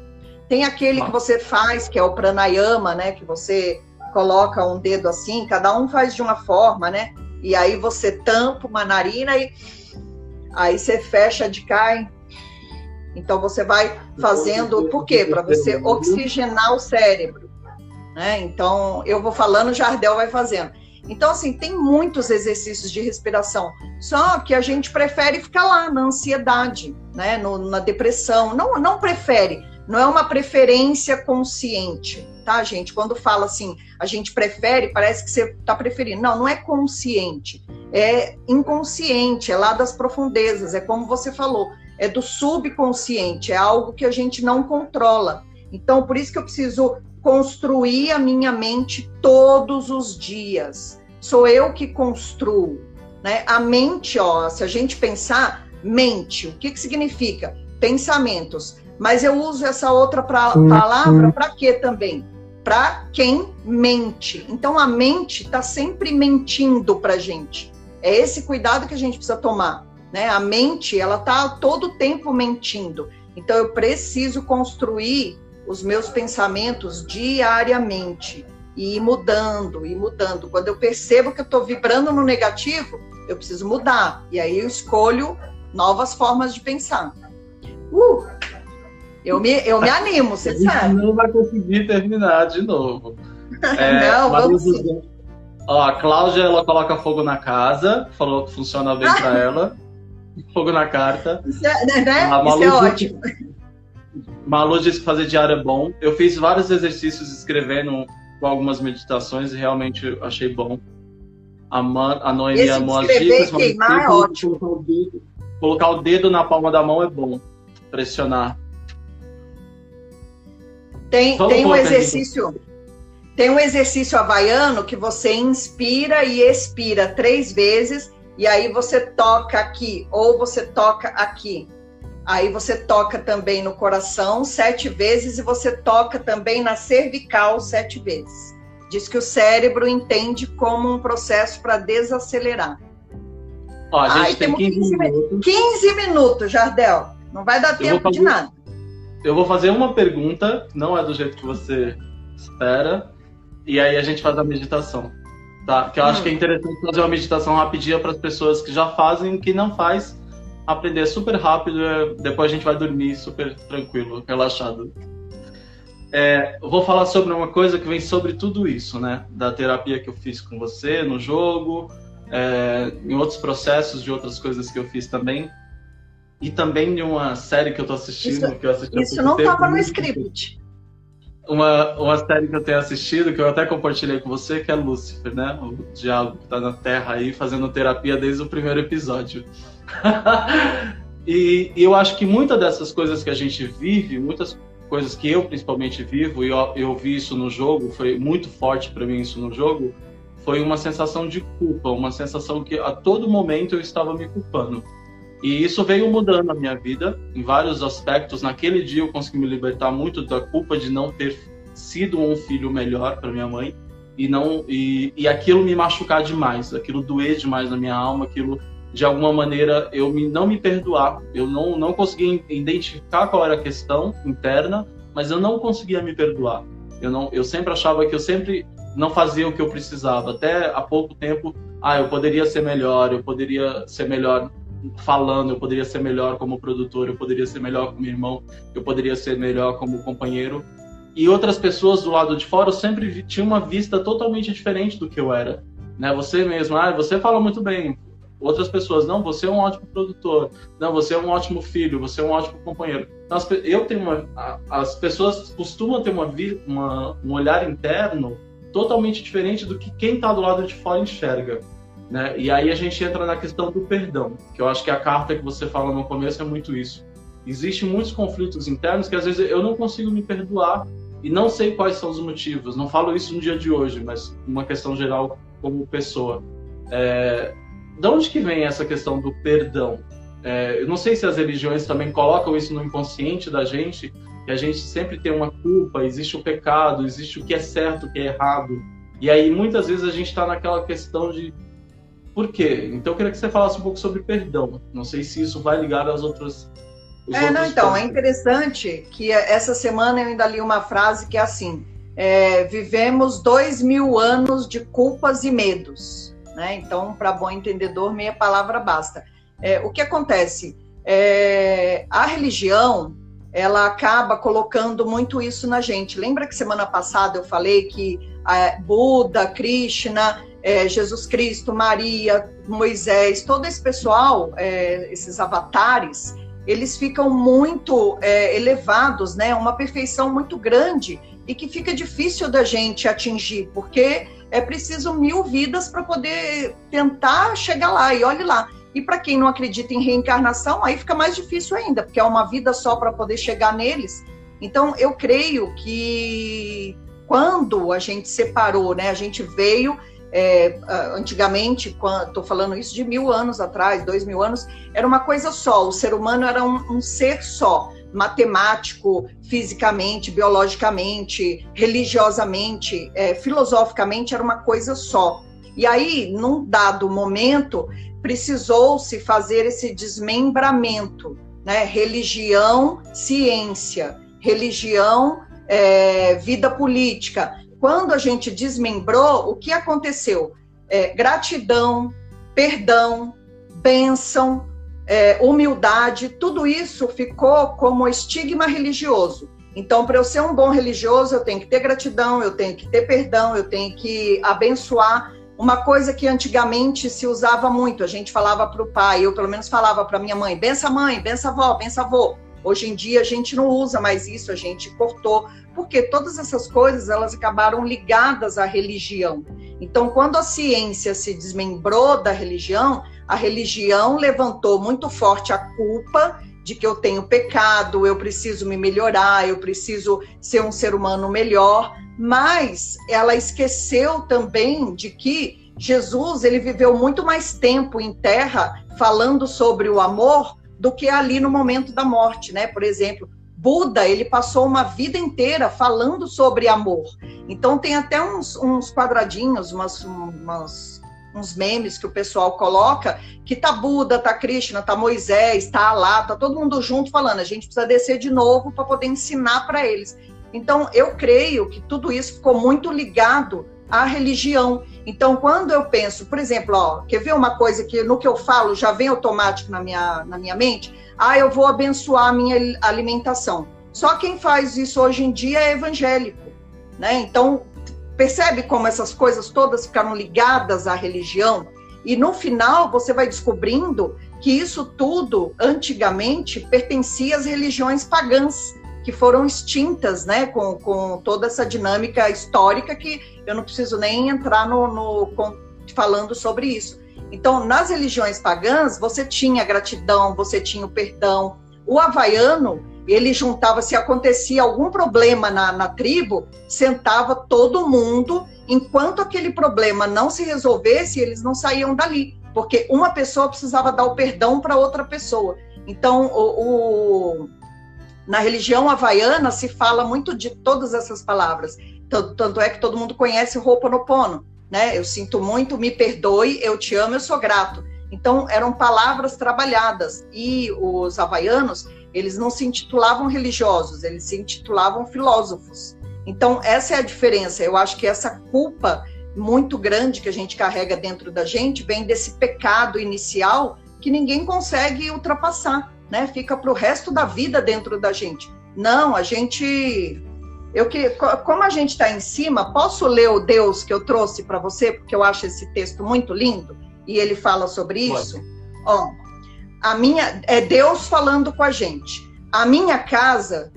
Tem aquele que você faz, que é o pranayama, né? Que você coloca um dedo assim, cada um faz de uma forma, né? E aí você tampa uma narina e aí você fecha de cá. Então você vai fazendo, por quê? Para você oxigenar o cérebro. Né? Então, eu vou falando, o Jardel vai fazendo. Então, assim, tem muitos exercícios de respiração, só que a gente prefere ficar lá na ansiedade, né? No, na depressão. Não, não prefere, não é uma preferência consciente, tá, gente? Quando fala assim, a gente prefere, parece que você está preferindo. Não, não é consciente, é inconsciente, é lá das profundezas, é como você falou, é do subconsciente, é algo que a gente não controla. Então, por isso que eu preciso construir a minha mente todos os dias. Sou eu que construo. Né? A mente, ó, se a gente pensar, mente, o que, que significa? Pensamentos. Mas eu uso essa outra pra, uhum. palavra para quê também? Para quem mente. Então a mente está sempre mentindo para gente. É esse cuidado que a gente precisa tomar. Né? A mente, ela está todo tempo mentindo. Então eu preciso construir os meus pensamentos diariamente e ir mudando e mudando. Quando eu percebo que eu estou vibrando no negativo, eu preciso mudar. E aí eu escolho novas formas de pensar. Uh, eu me, eu me animo, você sabe. não vai conseguir terminar de novo. É, <laughs> não, vamos sim. Ó, a Cláudia, ela coloca fogo na casa, falou que funciona bem para <laughs> ela. Fogo na carta. Isso é, né? Isso é ótimo. Malu disse que fazer diário é bom. Eu fiz vários exercícios escrevendo com algumas meditações e realmente achei bom. A, Man, a Noemi amou as dicas. Queimar é ótimo. Colocar o, dedo, colocar o dedo na palma da mão é bom. Pressionar. Tem, tem um exercício. Tem um exercício havaiano que você inspira e expira três vezes, e aí você toca aqui, ou você toca aqui. Aí você toca também no coração sete vezes e você toca também na cervical sete vezes. Diz que o cérebro entende como um processo para desacelerar. Ó, a gente Aí tem 15, 15 minutos. 15 minutos, Jardel. Não vai dar tempo fazer, de nada. Eu vou fazer uma pergunta, não é do jeito que você espera, e aí a gente faz a meditação. Tá? Que eu hum. acho que é interessante fazer uma meditação rapidinha para as pessoas que já fazem que não faz aprender super rápido, é, depois a gente vai dormir super tranquilo, relaxado. É, eu vou falar sobre uma coisa que vem sobre tudo isso, né? Da terapia que eu fiz com você no jogo, é, em outros processos de outras coisas que eu fiz também. E também de uma série que eu tô assistindo, isso, que eu assisti Isso não estava no script. Uma, uma série que eu tenho assistido, que eu até compartilhei com você, que é Lúcifer, né? O diabo que tá na Terra aí, fazendo terapia desde o primeiro episódio. <laughs> e, e, eu acho que muitas dessas coisas que a gente vive, muitas coisas que eu principalmente vivo, e eu, eu vi isso no jogo, foi muito forte para mim isso no jogo, foi uma sensação de culpa, uma sensação que a todo momento eu estava me culpando. E isso veio mudando a minha vida em vários aspectos. Naquele dia eu consegui me libertar muito da culpa de não ter sido um filho melhor para minha mãe e não e, e aquilo me machucar demais, aquilo doer demais na minha alma, aquilo de alguma maneira eu me, não me perdoar, eu não não conseguia identificar qual era a questão interna, mas eu não conseguia me perdoar. Eu não eu sempre achava que eu sempre não fazia o que eu precisava. Até há pouco tempo, ah, eu poderia ser melhor, eu poderia ser melhor falando, eu poderia ser melhor como produtor, eu poderia ser melhor como irmão, eu poderia ser melhor como companheiro. E outras pessoas do lado de fora sempre tinha uma vista totalmente diferente do que eu era. Né? Você mesmo, ah, você fala muito bem. Outras pessoas, não, você é um ótimo produtor, não, você é um ótimo filho, você é um ótimo companheiro. Então, eu tenho uma, as pessoas costumam ter uma, uma, um olhar interno totalmente diferente do que quem está do lado de fora enxerga. Né? E aí a gente entra na questão do perdão, que eu acho que a carta que você fala no começo é muito isso. Existem muitos conflitos internos que às vezes eu não consigo me perdoar e não sei quais são os motivos. Não falo isso no dia de hoje, mas uma questão geral como pessoa. É... De onde que vem essa questão do perdão? É... Eu não sei se as religiões também colocam isso no inconsciente da gente, que a gente sempre tem uma culpa, existe o pecado, existe o que é certo, o que é errado. E aí muitas vezes a gente está naquela questão de por quê? Então eu queria que você falasse um pouco sobre perdão. Não sei se isso vai ligar às outras. É, não, então, pontos. é interessante que essa semana eu ainda li uma frase que é assim: é, vivemos dois mil anos de culpas e medos. Né? Então, para bom entendedor, meia palavra basta. É, o que acontece? É, a religião ela acaba colocando muito isso na gente. Lembra que semana passada eu falei que Buda, Krishna, é, Jesus Cristo, Maria, Moisés, todo esse pessoal, é, esses avatares, eles ficam muito é, elevados, né? Uma perfeição muito grande e que fica difícil da gente atingir, porque é preciso mil vidas para poder tentar chegar lá. E olhe lá, e para quem não acredita em reencarnação, aí fica mais difícil ainda, porque é uma vida só para poder chegar neles. Então, eu creio que quando a gente separou, né, a gente veio. É, antigamente, estou falando isso de mil anos atrás, dois mil anos, era uma coisa só. O ser humano era um, um ser só, matemático, fisicamente, biologicamente, religiosamente, é, filosoficamente, era uma coisa só. E aí, num dado momento, precisou-se fazer esse desmembramento, né? Religião, ciência, religião, é, vida política. Quando a gente desmembrou, o que aconteceu? É, gratidão, perdão, bênção, é, humildade, tudo isso ficou como estigma religioso. Então, para eu ser um bom religioso, eu tenho que ter gratidão, eu tenho que ter perdão, eu tenho que abençoar uma coisa que antigamente se usava muito, a gente falava para o pai, eu pelo menos falava para minha mãe, bença mãe, bença avó, bença avô. Hoje em dia a gente não usa mais isso, a gente cortou, porque todas essas coisas elas acabaram ligadas à religião. Então, quando a ciência se desmembrou da religião, a religião levantou muito forte a culpa de que eu tenho pecado, eu preciso me melhorar, eu preciso ser um ser humano melhor mas ela esqueceu também de que Jesus ele viveu muito mais tempo em terra falando sobre o amor do que ali no momento da morte, né? Por exemplo, Buda ele passou uma vida inteira falando sobre amor. Então tem até uns, uns quadradinhos, umas, umas, uns memes que o pessoal coloca que tá Buda, tá Krishna, tá Moisés, tá Alá, tá todo mundo junto falando. A gente precisa descer de novo para poder ensinar para eles. Então, eu creio que tudo isso ficou muito ligado à religião. Então, quando eu penso, por exemplo, ó, quer ver uma coisa que no que eu falo já vem automático na minha, na minha mente? Ah, eu vou abençoar a minha alimentação. Só quem faz isso hoje em dia é evangélico, né? Então, percebe como essas coisas todas ficaram ligadas à religião? E no final você vai descobrindo que isso tudo, antigamente, pertencia às religiões pagãs que foram extintas, né, com, com toda essa dinâmica histórica que eu não preciso nem entrar no, no falando sobre isso. Então, nas religiões pagãs, você tinha gratidão, você tinha o perdão. O havaiano, ele juntava, se acontecia algum problema na, na tribo, sentava todo mundo, enquanto aquele problema não se resolvesse, eles não saíam dali. porque uma pessoa precisava dar o perdão para outra pessoa. Então, o, o, na religião havaiana se fala muito de todas essas palavras. Tanto, tanto é que todo mundo conhece Ho'oponopono, né? Eu sinto muito, me perdoe, eu te amo, eu sou grato. Então, eram palavras trabalhadas. E os havaianos, eles não se intitulavam religiosos, eles se intitulavam filósofos. Então, essa é a diferença. Eu acho que essa culpa muito grande que a gente carrega dentro da gente vem desse pecado inicial que ninguém consegue ultrapassar, né? Fica para o resto da vida dentro da gente. Não, a gente. Eu que, como a gente está em cima, posso ler o Deus que eu trouxe para você, porque eu acho esse texto muito lindo e ele fala sobre isso. Ó, a minha é Deus falando com a gente. A minha casa,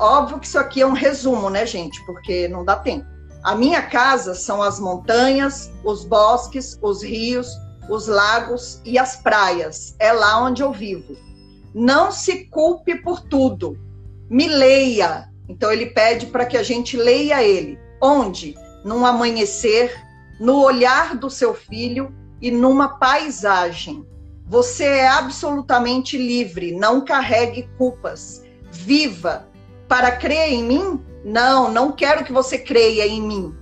óbvio que isso aqui é um resumo, né, gente? Porque não dá tempo. A minha casa são as montanhas, os bosques, os rios, os lagos e as praias. É lá onde eu vivo. Não se culpe por tudo. Me leia. Então ele pede para que a gente leia ele. Onde? Num amanhecer, no olhar do seu filho e numa paisagem. Você é absolutamente livre, não carregue culpas. Viva. Para crer em mim, não, não quero que você creia em mim.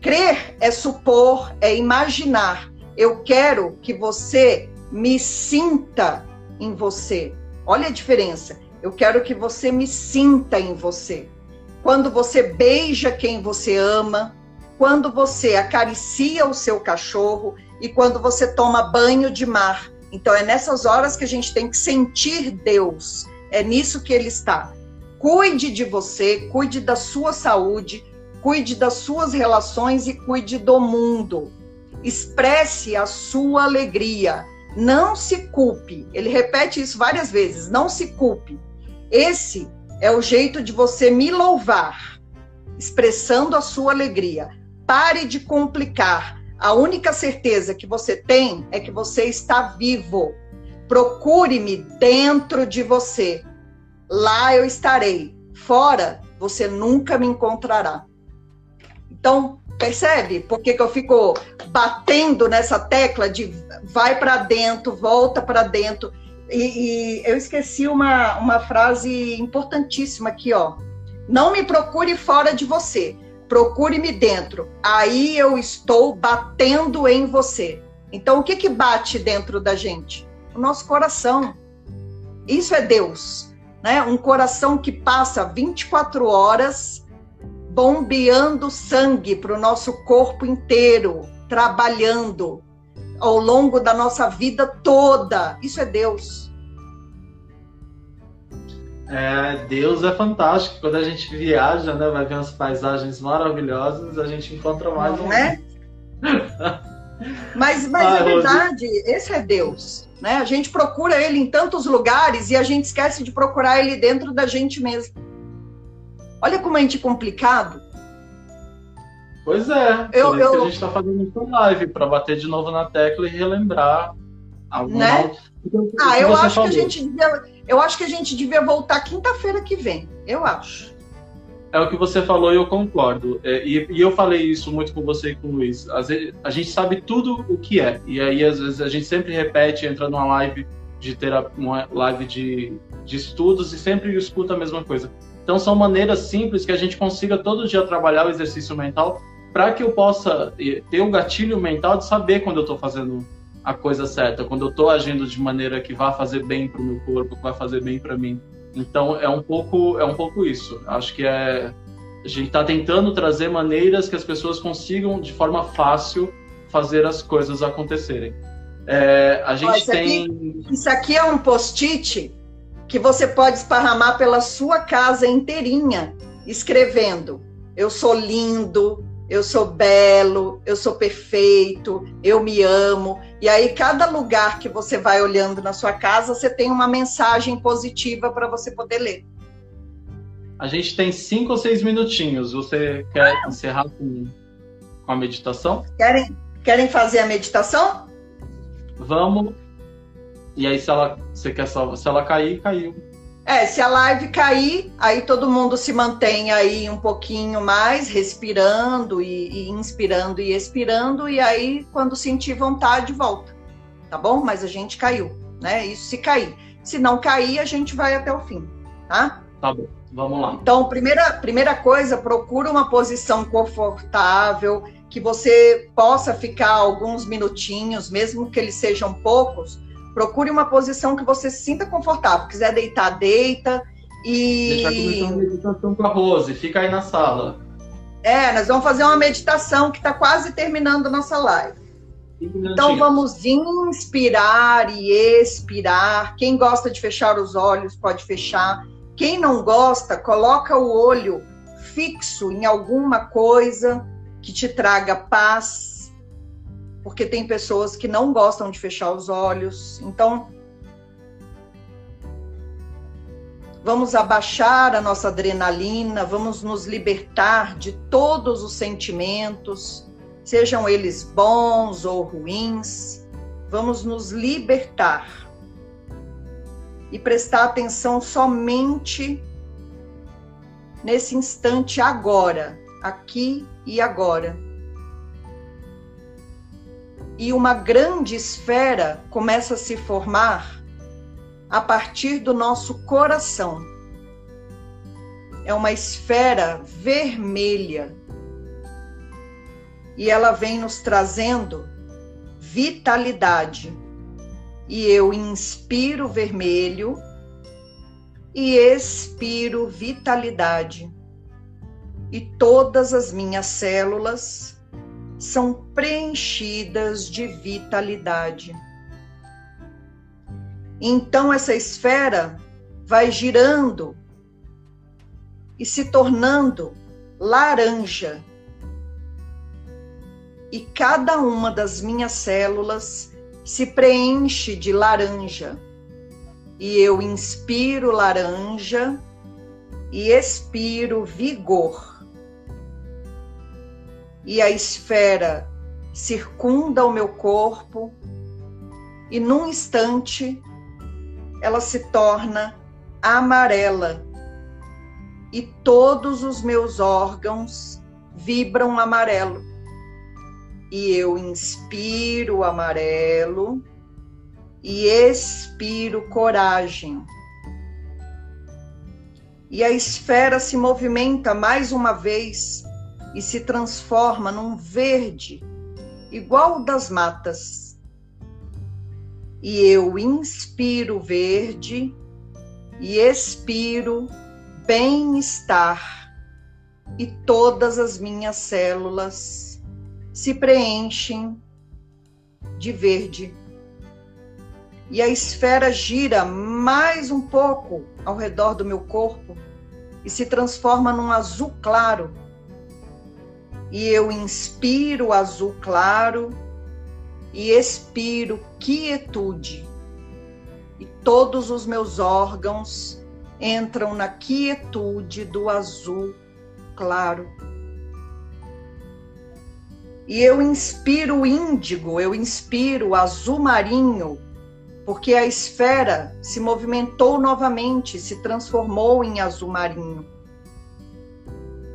Crer é supor, é imaginar. Eu quero que você me sinta em você. Olha a diferença. Eu quero que você me sinta em você. Quando você beija quem você ama, quando você acaricia o seu cachorro e quando você toma banho de mar. Então é nessas horas que a gente tem que sentir Deus. É nisso que ele está. Cuide de você, cuide da sua saúde, cuide das suas relações e cuide do mundo. Expresse a sua alegria. Não se culpe. Ele repete isso várias vezes. Não se culpe. Esse é o jeito de você me louvar, expressando a sua alegria. Pare de complicar. A única certeza que você tem é que você está vivo. Procure-me dentro de você lá eu estarei. Fora, você nunca me encontrará. Então, percebe por que, que eu fico batendo nessa tecla de vai para dentro, volta para dentro? E, e, eu esqueci uma, uma frase importantíssima aqui, ó. Não me procure fora de você, procure-me dentro. Aí eu estou batendo em você. Então, o que, que bate dentro da gente? O nosso coração. Isso é Deus né? Um coração que passa 24 horas bombeando sangue para o nosso corpo inteiro, trabalhando ao longo da nossa vida toda. Isso é Deus. É, Deus é fantástico. Quando a gente viaja, né, vai ver umas paisagens maravilhosas, a gente encontra mais Não um. É? <laughs> mas mas ah, é verdade, esse é Deus. Né? A gente procura ele em tantos lugares e a gente esquece de procurar ele dentro da gente mesmo. Olha como a gente é complicado. Pois é, eu, eu... que a gente está fazendo essa live para bater de novo na tecla e relembrar alguma. Né? Ah, eu acho falou. que a gente devia, eu acho que a gente devia voltar quinta-feira que vem. Eu acho é o que você falou e eu concordo. É, e, e, eu falei isso muito com você e com o Luiz. Às vezes, a gente sabe tudo o que é. E aí, às vezes, a gente sempre repete, entra numa live de terapia, uma live de, de estudos e sempre escuta a mesma coisa. Então, são maneiras simples que a gente consiga todo dia trabalhar o exercício mental para que eu possa ter o um gatilho mental de saber quando eu estou fazendo a coisa certa, quando eu estou agindo de maneira que vai fazer bem para o meu corpo, que vai fazer bem para mim. Então é um pouco é um pouco isso. Acho que é a gente está tentando trazer maneiras que as pessoas consigam de forma fácil fazer as coisas acontecerem. É, a gente isso tem aqui, isso aqui é um post-it que você pode esparramar pela sua casa inteirinha, escrevendo: eu sou lindo, eu sou belo, eu sou perfeito, eu me amo. E aí, cada lugar que você vai olhando na sua casa, você tem uma mensagem positiva para você poder ler. A gente tem cinco ou seis minutinhos. Você quer encerrar com, com a meditação? Querem, querem fazer a meditação? Vamos. E aí, se ela, você quer só, se ela cair, caiu. É, se a live cair, aí todo mundo se mantém aí um pouquinho mais, respirando e, e, inspirando e expirando, e aí, quando sentir vontade, volta. tá bom? Mas a gente caiu, né? Isso se cair. Se não cair, a gente vai até o fim, tá? Tá bom, vamos lá. Então, primeira, primeira coisa, procura uma posição confortável, que você possa ficar alguns minutinhos, mesmo que eles sejam poucos. Procure uma posição que você se sinta confortável. Quiser deitar, deita. E. Deixa meditação com a Rose, fica aí na sala. É, nós vamos fazer uma meditação que está quase terminando a nossa live. Então vamos inspirar e expirar. Quem gosta de fechar os olhos pode fechar. Quem não gosta, coloca o olho fixo em alguma coisa que te traga paz, porque tem pessoas que não gostam de fechar os olhos. Então vamos abaixar a nossa adrenalina, vamos nos libertar de todos os sentimentos, sejam eles bons ou ruins, vamos nos libertar e prestar atenção somente nesse instante agora, aqui e agora. E uma grande esfera começa a se formar a partir do nosso coração. É uma esfera vermelha. E ela vem nos trazendo vitalidade. E eu inspiro vermelho e expiro vitalidade. E todas as minhas células são preenchidas de vitalidade. Então essa esfera vai girando e se tornando laranja. E cada uma das minhas células se preenche de laranja. E eu inspiro laranja e expiro vigor. E a esfera circunda o meu corpo, e num instante ela se torna amarela e todos os meus órgãos vibram amarelo. E eu inspiro amarelo e expiro coragem. E a esfera se movimenta mais uma vez e se transforma num verde, igual das matas e eu inspiro verde e expiro bem-estar, e todas as minhas células se preenchem de verde. E a esfera gira mais um pouco ao redor do meu corpo e se transforma num azul claro. E eu inspiro azul claro e expiro quietude. E todos os meus órgãos entram na quietude do azul claro. E eu inspiro índigo, eu inspiro azul marinho, porque a esfera se movimentou novamente, se transformou em azul marinho.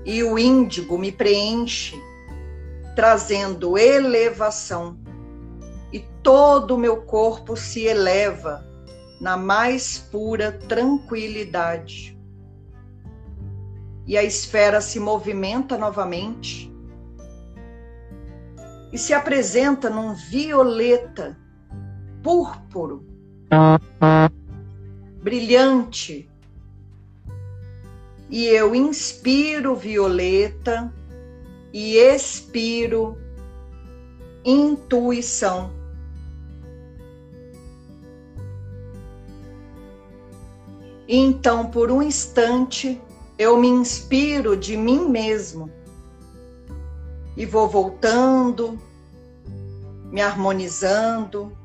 E o índigo me preenche, trazendo elevação e todo o meu corpo se eleva na mais pura tranquilidade. E a esfera se movimenta novamente e se apresenta num violeta púrpuro, brilhante. E eu inspiro violeta e expiro intuição. Então, por um instante, eu me inspiro de mim mesmo e vou voltando, me harmonizando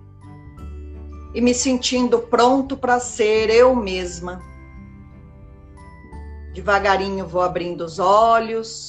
e me sentindo pronto para ser eu mesma. Devagarinho vou abrindo os olhos.